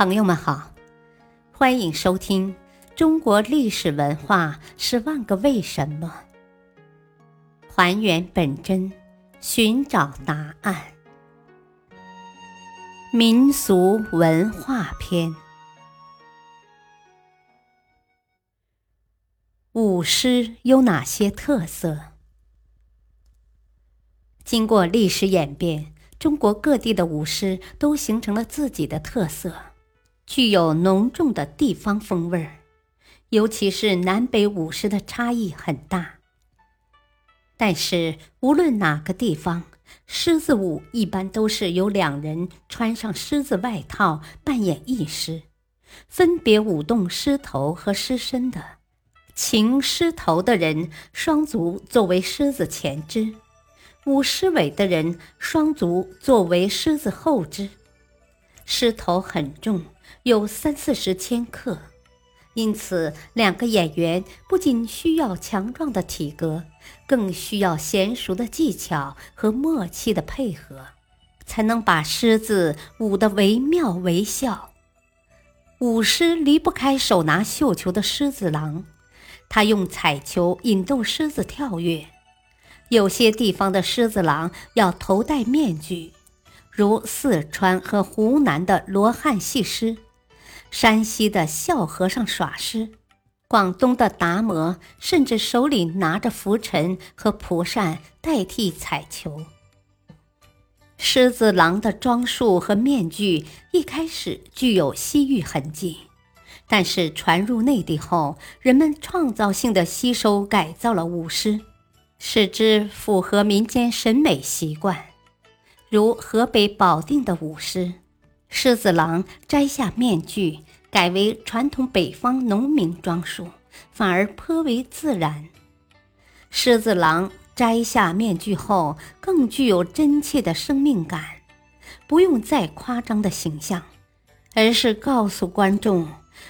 朋友们好，欢迎收听《中国历史文化十万个为什么》，还原本真，寻找答案。民俗文化篇：舞狮有哪些特色？经过历史演变，中国各地的舞狮都形成了自己的特色。具有浓重的地方风味儿，尤其是南北舞狮的差异很大。但是无论哪个地方，狮子舞一般都是由两人穿上狮子外套扮演一狮，分别舞动狮头和狮身的。擎狮头的人双足作为狮子前肢，舞狮尾的人双足作为狮子后肢。狮头很重。有三四十千克，因此两个演员不仅需要强壮的体格，更需要娴熟的技巧和默契的配合，才能把狮子舞得惟妙惟肖。舞狮离不开手拿绣球的狮子郎，他用彩球引逗狮子跳跃。有些地方的狮子郎要头戴面具，如四川和湖南的罗汉戏狮。山西的孝和尚耍狮，广东的达摩甚至手里拿着拂尘和蒲扇代替彩球。狮子郎的装束和面具一开始具有西域痕迹，但是传入内地后，人们创造性的吸收改造了舞狮，使之符合民间审美习惯，如河北保定的舞狮。狮子郎摘下面具，改为传统北方农民装束，反而颇为自然。狮子郎摘下面具后，更具有真切的生命感，不用再夸张的形象，而是告诉观众，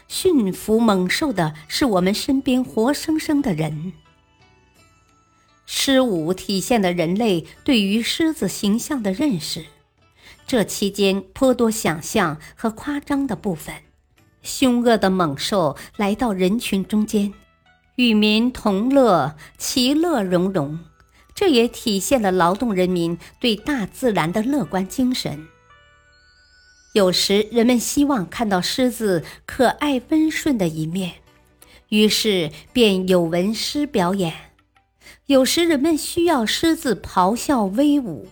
驯服猛兽的是我们身边活生生的人。狮舞体现了人类对于狮子形象的认识。这期间颇多想象和夸张的部分，凶恶的猛兽来到人群中间，与民同乐，其乐融融。这也体现了劳动人民对大自然的乐观精神。有时人们希望看到狮子可爱温顺的一面，于是便有文狮表演；有时人们需要狮子咆哮威武。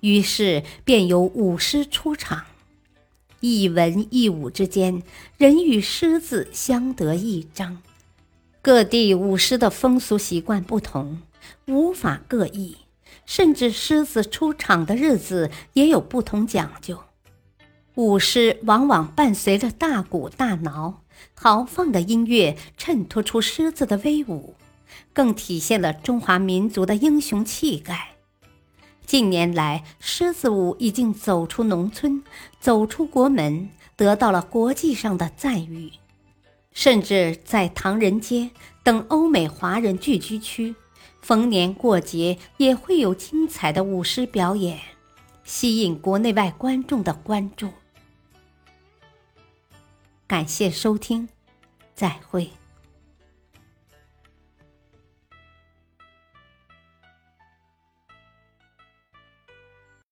于是便有舞狮出场，一文一武之间，人与狮子相得益彰。各地舞狮的风俗习惯不同，舞法各异，甚至狮子出场的日子也有不同讲究。舞狮往往伴随着大鼓大挠，豪放的音乐衬托出狮子的威武，更体现了中华民族的英雄气概。近年来，狮子舞已经走出农村，走出国门，得到了国际上的赞誉。甚至在唐人街等欧美华人聚居区，逢年过节也会有精彩的舞狮表演，吸引国内外观众的关注。感谢收听，再会。